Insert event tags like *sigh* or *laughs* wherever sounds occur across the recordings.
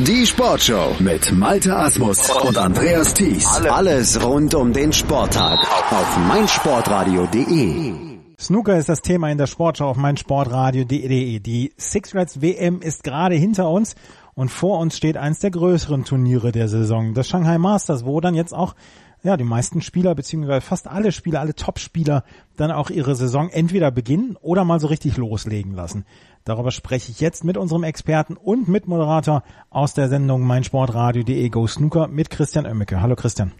Die Sportshow mit Malte Asmus und Andreas Thies. Alles rund um den Sporttag auf meinsportradio.de. Snooker ist das Thema in der Sportschau auf meinsportradio.de. Die Six Reds WM ist gerade hinter uns und vor uns steht eins der größeren Turniere der Saison, das Shanghai Masters, wo dann jetzt auch ja, die meisten Spieler, beziehungsweise fast alle Spieler, alle Top-Spieler dann auch ihre Saison entweder beginnen oder mal so richtig loslegen lassen. Darüber spreche ich jetzt mit unserem Experten und Mitmoderator aus der Sendung meinsportradio.de Go Snooker mit Christian Oemmeke. Hallo Christian.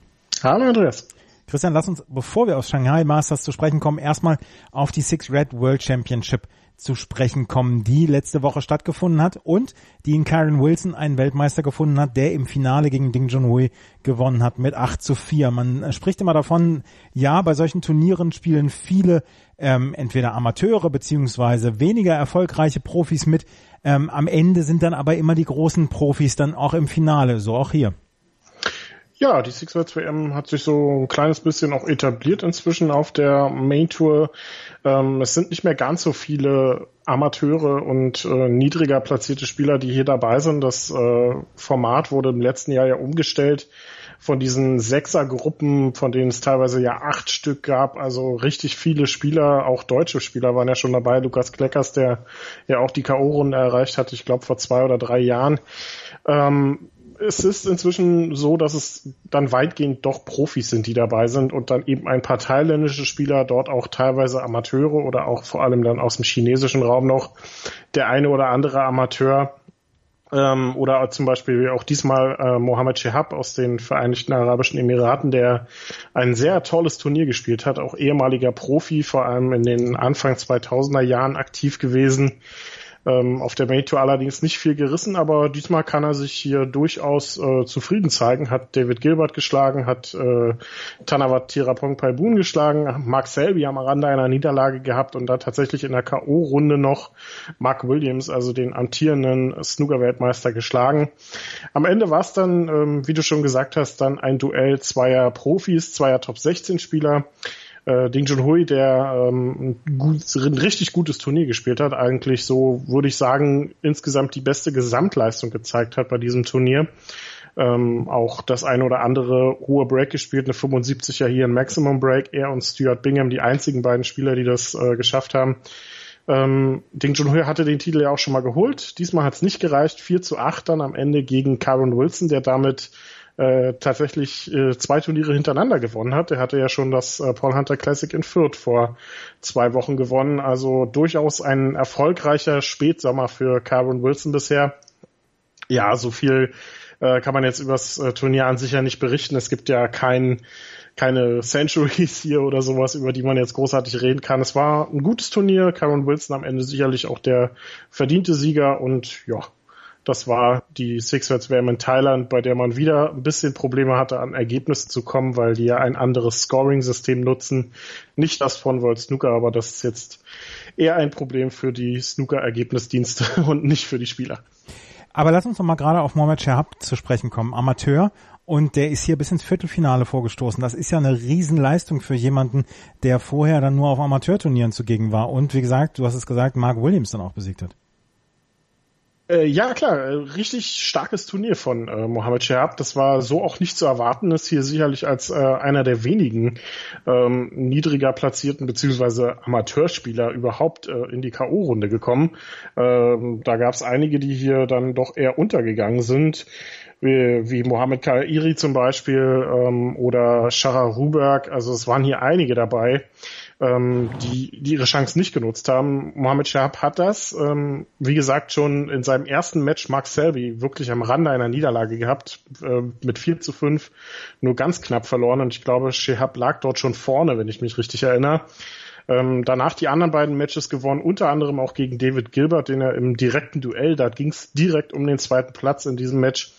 Hallo Andreas. Christian, lass uns, bevor wir auf Shanghai Masters zu sprechen kommen, erstmal auf die Six Red World Championship zu sprechen kommen, die letzte Woche stattgefunden hat und die in Karen Wilson einen Weltmeister gefunden hat, der im Finale gegen Ding Junhui gewonnen hat mit 8 zu 4. Man spricht immer davon, ja, bei solchen Turnieren spielen viele ähm, entweder Amateure beziehungsweise weniger erfolgreiche Profis mit. Ähm, am Ende sind dann aber immer die großen Profis dann auch im Finale, so auch hier. Ja, die Six Worlds WM hat sich so ein kleines bisschen auch etabliert inzwischen auf der Main Tour. Ähm, es sind nicht mehr ganz so viele Amateure und äh, niedriger platzierte Spieler, die hier dabei sind. Das äh, Format wurde im letzten Jahr ja umgestellt von diesen Sechsergruppen, von denen es teilweise ja acht Stück gab, also richtig viele Spieler, auch deutsche Spieler waren ja schon dabei. Lukas Kleckers, der ja auch die K.O.-Runde erreicht hat, ich glaube vor zwei oder drei Jahren. Ähm, es ist inzwischen so, dass es dann weitgehend doch Profis sind, die dabei sind und dann eben ein paar thailändische Spieler, dort auch teilweise Amateure oder auch vor allem dann aus dem chinesischen Raum noch. Der eine oder andere Amateur ähm, oder zum Beispiel auch diesmal äh, Mohammed Shehab aus den Vereinigten Arabischen Emiraten, der ein sehr tolles Turnier gespielt hat, auch ehemaliger Profi, vor allem in den Anfang 2000er Jahren aktiv gewesen ähm, auf der Main Tour allerdings nicht viel gerissen, aber diesmal kann er sich hier durchaus äh, zufrieden zeigen. Hat David Gilbert geschlagen, hat äh, Tanawat Tirapong Paibun geschlagen, Mark Selby am Rande einer Niederlage gehabt und da tatsächlich in der K.O.-Runde noch Mark Williams, also den amtierenden Snooker-Weltmeister, geschlagen. Am Ende war es dann, ähm, wie du schon gesagt hast, dann ein Duell zweier Profis, zweier Top-16-Spieler äh, Ding Junhui, der ähm, ein, gut, ein richtig gutes Turnier gespielt hat, eigentlich so, würde ich sagen, insgesamt die beste Gesamtleistung gezeigt hat bei diesem Turnier. Ähm, auch das eine oder andere hohe Break gespielt, eine 75er hier, ein Maximum Break. Er und Stuart Bingham, die einzigen beiden Spieler, die das äh, geschafft haben. Ähm, Ding Junhui hatte den Titel ja auch schon mal geholt. Diesmal hat es nicht gereicht. 4 zu 8 dann am Ende gegen Karen Wilson, der damit äh, tatsächlich äh, zwei Turniere hintereinander gewonnen hat. Er hatte ja schon das äh, Paul Hunter Classic in Fürth vor zwei Wochen gewonnen. Also durchaus ein erfolgreicher Spätsommer für Carbon Wilson bisher. Ja, so viel äh, kann man jetzt übers äh, Turnier an sich ja nicht berichten. Es gibt ja kein, keine Centuries hier oder sowas, über die man jetzt großartig reden kann. Es war ein gutes Turnier. Cameron Wilson am Ende sicherlich auch der verdiente Sieger und ja, das war die Six Words WM in Thailand, bei der man wieder ein bisschen Probleme hatte, an Ergebnisse zu kommen, weil die ja ein anderes Scoring-System nutzen. Nicht das von World Snooker, aber das ist jetzt eher ein Problem für die Snooker-Ergebnisdienste *laughs* und nicht für die Spieler. Aber lass uns noch mal gerade auf Mohamed Shahab zu sprechen kommen. Amateur und der ist hier bis ins Viertelfinale vorgestoßen. Das ist ja eine Riesenleistung für jemanden, der vorher dann nur auf Amateurturnieren zugegen war. Und wie gesagt, du hast es gesagt, Mark Williams dann auch besiegt hat. Äh, ja, klar, äh, richtig starkes Turnier von äh, Mohamed Shahab. Das war so auch nicht zu erwarten, ist hier sicherlich als äh, einer der wenigen ähm, niedriger platzierten beziehungsweise Amateurspieler überhaupt äh, in die K.O.-Runde gekommen. Ähm, da gab es einige, die hier dann doch eher untergegangen sind wie, wie Mohamed Kairi zum Beispiel ähm, oder Shara Ruberg. Also es waren hier einige dabei, ähm, die, die ihre Chance nicht genutzt haben. Mohamed Shahab hat das, ähm, wie gesagt, schon in seinem ersten Match Mark Selby wirklich am Rande einer Niederlage gehabt, äh, mit 4 zu 5, nur ganz knapp verloren und ich glaube, Shahab lag dort schon vorne, wenn ich mich richtig erinnere. Ähm, danach die anderen beiden Matches gewonnen, unter anderem auch gegen David Gilbert, den er im direkten Duell, da ging es direkt um den zweiten Platz in diesem Match,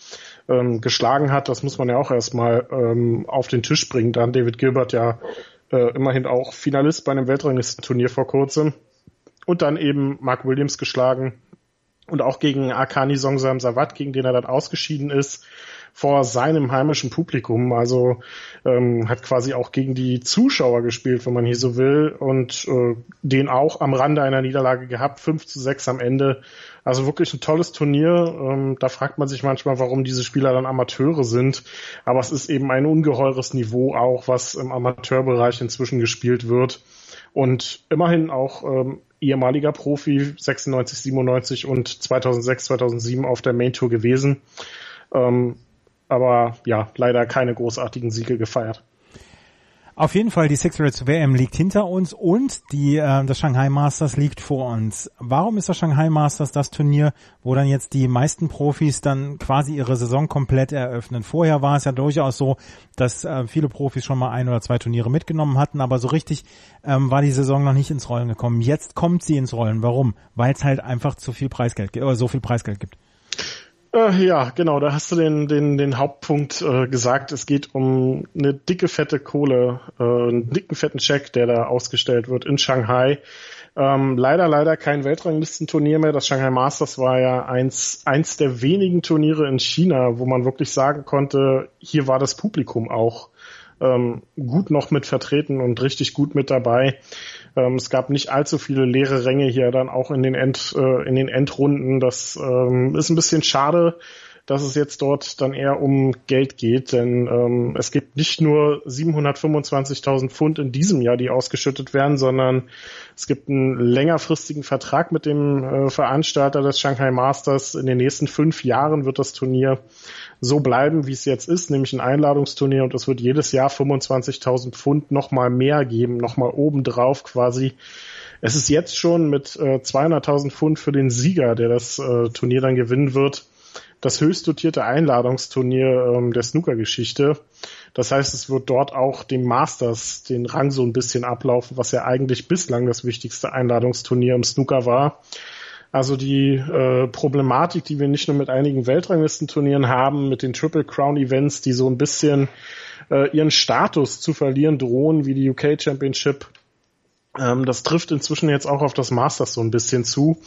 ähm, geschlagen hat. Das muss man ja auch erstmal ähm, auf den Tisch bringen. Dann David Gilbert ja äh, immerhin auch Finalist bei einem Weltranglistenturnier vor kurzem. Und dann eben Mark Williams geschlagen. und auch gegen Akani Songsam Sawat, gegen den er dann ausgeschieden ist, vor seinem heimischen Publikum. Also ähm, hat quasi auch gegen die Zuschauer gespielt, wenn man hier so will, und äh, den auch am Rande einer Niederlage gehabt, 5 zu 6 am Ende. Also wirklich ein tolles Turnier. Ähm, da fragt man sich manchmal, warum diese Spieler dann Amateure sind. Aber es ist eben ein ungeheures Niveau auch, was im Amateurbereich inzwischen gespielt wird. Und immerhin auch ähm, ehemaliger Profi 96, 97 und 2006, 2007 auf der Main Tour gewesen. Ähm, aber ja, leider keine großartigen Siege gefeiert. Auf jeden Fall, die Six Reds WM liegt hinter uns und die, äh, das Shanghai Masters liegt vor uns. Warum ist das Shanghai Masters das Turnier, wo dann jetzt die meisten Profis dann quasi ihre Saison komplett eröffnen? Vorher war es ja durchaus so, dass äh, viele Profis schon mal ein oder zwei Turniere mitgenommen hatten, aber so richtig ähm, war die Saison noch nicht ins Rollen gekommen. Jetzt kommt sie ins Rollen. Warum? Weil es halt einfach zu viel Preisgeld, oder so viel Preisgeld gibt. Äh, ja, genau, da hast du den, den, den Hauptpunkt äh, gesagt. Es geht um eine dicke, fette Kohle, äh, einen dicken, fetten Check, der da ausgestellt wird in Shanghai. Ähm, leider, leider kein Weltranglistenturnier mehr. Das Shanghai Masters war ja eins, eins der wenigen Turniere in China, wo man wirklich sagen konnte, hier war das Publikum auch ähm, gut noch mit vertreten und richtig gut mit dabei. Ähm, es gab nicht allzu viele leere Ränge hier dann auch in den, End, äh, in den Endrunden. Das ähm, ist ein bisschen schade, dass es jetzt dort dann eher um Geld geht, denn ähm, es gibt nicht nur 725.000 Pfund in diesem Jahr, die ausgeschüttet werden, sondern es gibt einen längerfristigen Vertrag mit dem äh, Veranstalter des Shanghai Masters. In den nächsten fünf Jahren wird das Turnier so bleiben, wie es jetzt ist, nämlich ein Einladungsturnier und es wird jedes Jahr 25.000 Pfund nochmal mehr geben, nochmal obendrauf quasi. Es ist jetzt schon mit äh, 200.000 Pfund für den Sieger, der das äh, Turnier dann gewinnen wird, das höchst dotierte Einladungsturnier ähm, der Snooker-Geschichte. Das heißt, es wird dort auch dem Masters den Rang so ein bisschen ablaufen, was ja eigentlich bislang das wichtigste Einladungsturnier im Snooker war. Also die äh, Problematik, die wir nicht nur mit einigen Weltranglistenturnieren haben, mit den Triple Crown Events, die so ein bisschen äh, ihren Status zu verlieren drohen, wie die UK Championship, ähm, das trifft inzwischen jetzt auch auf das Masters so ein bisschen zu.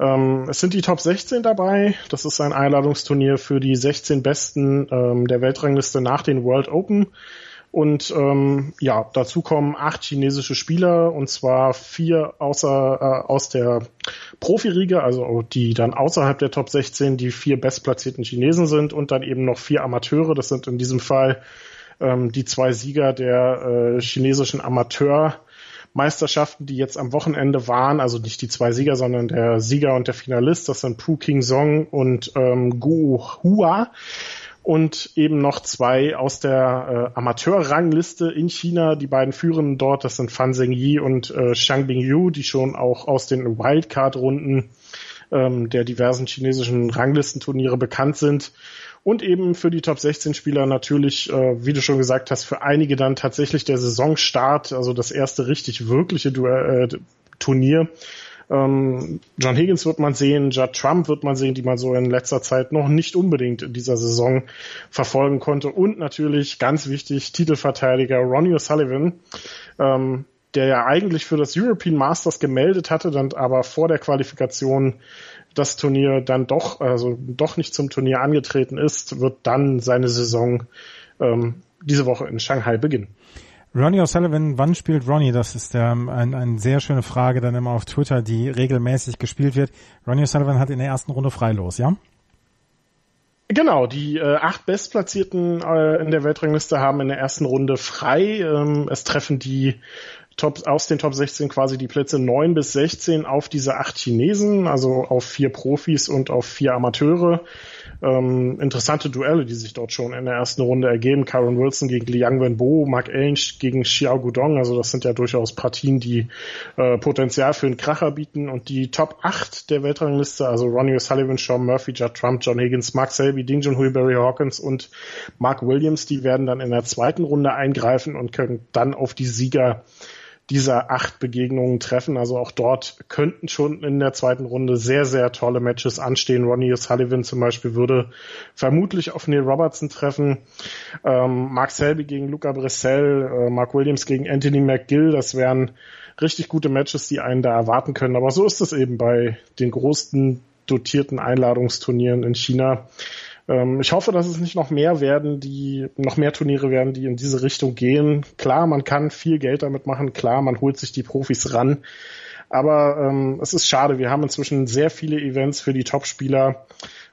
Ähm, es sind die Top 16 dabei. Das ist ein Einladungsturnier für die 16 Besten ähm, der Weltrangliste nach den World Open. Und ähm, ja, dazu kommen acht chinesische Spieler und zwar vier außer äh, aus der Profiriege, also die dann außerhalb der Top 16 die vier bestplatzierten Chinesen sind und dann eben noch vier Amateure. Das sind in diesem Fall ähm, die zwei Sieger der äh, chinesischen Amateurmeisterschaften, die jetzt am Wochenende waren. Also nicht die zwei Sieger, sondern der Sieger und der Finalist. Das sind Pu King Song und ähm, Gu Hua und eben noch zwei aus der äh, Amateurrangliste in China. Die beiden führenden dort, das sind Fan Zhengyi und äh, Xiang Bingyu, die schon auch aus den Wildcard-Runden ähm, der diversen chinesischen Ranglistenturniere bekannt sind. Und eben für die Top 16 Spieler natürlich, äh, wie du schon gesagt hast, für einige dann tatsächlich der Saisonstart, also das erste richtig wirkliche du äh, Turnier ähm, John Higgins wird man sehen, Judd Trump wird man sehen, die man so in letzter Zeit noch nicht unbedingt in dieser Saison verfolgen konnte. Und natürlich ganz wichtig, Titelverteidiger Ronnie O'Sullivan, ähm, der ja eigentlich für das European Masters gemeldet hatte, dann aber vor der Qualifikation das Turnier dann doch, also doch nicht zum Turnier angetreten ist, wird dann seine Saison ähm, diese Woche in Shanghai beginnen. Ronnie O'Sullivan, wann spielt Ronnie? Das ist ähm, ein, eine sehr schöne Frage dann immer auf Twitter, die regelmäßig gespielt wird. Ronnie O'Sullivan hat in der ersten Runde freilos, ja? Genau, die äh, acht Bestplatzierten äh, in der Weltrangliste haben in der ersten Runde frei. Ähm, es treffen die Top, aus den Top 16 quasi die Plätze 9 bis 16 auf diese acht Chinesen, also auf vier Profis und auf vier Amateure ähm, interessante Duelle, die sich dort schon in der ersten Runde ergeben. Karen Wilson gegen Liang Wenbo, Mark Allen gegen Xiao Gudong. Also das sind ja durchaus Partien, die äh, Potenzial für einen Kracher bieten. Und die Top 8 der Weltrangliste, also Ronnie O'Sullivan, Sean Murphy, Judd Trump, John Higgins, Mark Selby, Ding Junhui, Barry Hawkins und Mark Williams, die werden dann in der zweiten Runde eingreifen und können dann auf die Sieger dieser acht Begegnungen treffen. Also auch dort könnten schon in der zweiten Runde sehr, sehr tolle Matches anstehen. Ronnie O'Sullivan zum Beispiel würde vermutlich auf Neil Robertson treffen. Ähm, Mark Selby gegen Luca Bressel, äh, Mark Williams gegen Anthony McGill, das wären richtig gute Matches, die einen da erwarten können. Aber so ist es eben bei den großen dotierten Einladungsturnieren in China. Ähm, ich hoffe, dass es nicht noch mehr werden, die noch mehr Turniere werden, die in diese Richtung gehen. Klar, man kann viel Geld damit machen. Klar, man holt sich die Profis ran. Aber ähm, es ist schade. Wir haben inzwischen sehr viele Events für die Topspieler.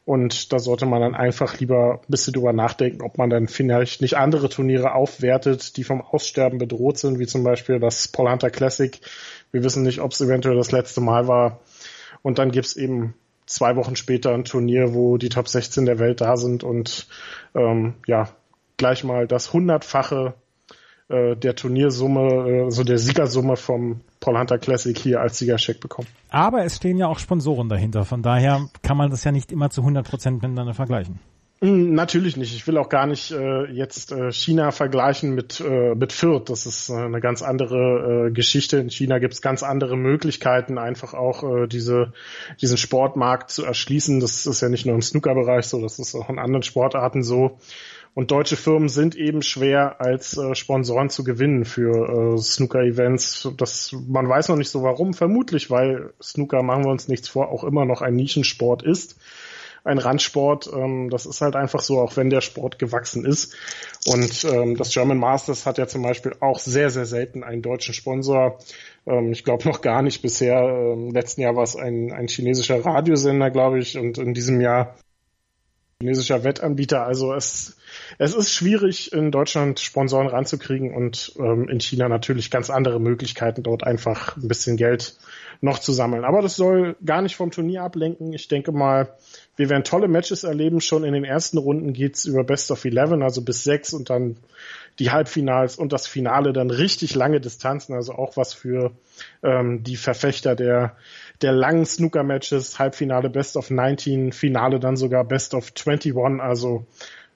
Und da sollte man dann einfach lieber ein bisschen drüber nachdenken, ob man dann vielleicht nicht andere Turniere aufwertet, die vom Aussterben bedroht sind, wie zum Beispiel das Paul Hunter Classic. Wir wissen nicht, ob es eventuell das letzte Mal war. Und dann gibt's eben zwei Wochen später ein Turnier, wo die Top 16 der Welt da sind und ähm, ja, gleich mal das hundertfache äh, der Turniersumme, äh, so der Siegersumme vom Paul Hunter Classic hier als Siegercheck bekommen. Aber es stehen ja auch Sponsoren dahinter, von daher kann man das ja nicht immer zu 100 Prozent miteinander vergleichen. Hm, natürlich nicht. Ich will auch gar nicht äh, jetzt äh, China vergleichen mit, äh, mit Fürth. Das ist äh, eine ganz andere äh, Geschichte. In China gibt es ganz andere Möglichkeiten, einfach auch äh, diese, diesen Sportmarkt zu erschließen. Das ist ja nicht nur im Snooker-Bereich so, das ist auch in anderen Sportarten so. Und deutsche Firmen sind eben schwer als äh, Sponsoren zu gewinnen für äh, Snooker-Events. Das, man weiß noch nicht so warum, vermutlich, weil Snooker, machen wir uns nichts vor, auch immer noch ein Nischensport ist. Ein Randsport, ähm, das ist halt einfach so, auch wenn der Sport gewachsen ist. Und ähm, das German Masters hat ja zum Beispiel auch sehr, sehr selten einen deutschen Sponsor. Ähm, ich glaube noch gar nicht bisher. Ähm, letzten Jahr war es ein, ein chinesischer Radiosender, glaube ich, und in diesem Jahr chinesischer Wettanbieter. Also es, es ist schwierig, in Deutschland Sponsoren ranzukriegen und ähm, in China natürlich ganz andere Möglichkeiten, dort einfach ein bisschen Geld noch zu sammeln. Aber das soll gar nicht vom Turnier ablenken. Ich denke mal, wir werden tolle Matches erleben. Schon in den ersten Runden geht's über Best of Eleven, also bis sechs und dann die Halbfinals und das Finale dann richtig lange Distanzen, also auch was für ähm, die Verfechter der der langen Snooker-Matches, Halbfinale Best of 19, Finale dann sogar Best of 21, also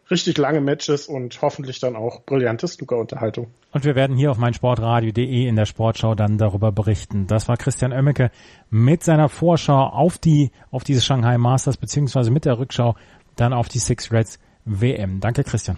richtig lange Matches und hoffentlich dann auch brillante Snooker-Unterhaltung. Und wir werden hier auf meinsportradio.de in der Sportschau dann darüber berichten. Das war Christian Oemmeke mit seiner Vorschau auf die, auf diese Shanghai Masters, beziehungsweise mit der Rückschau dann auf die Six Reds WM. Danke, Christian.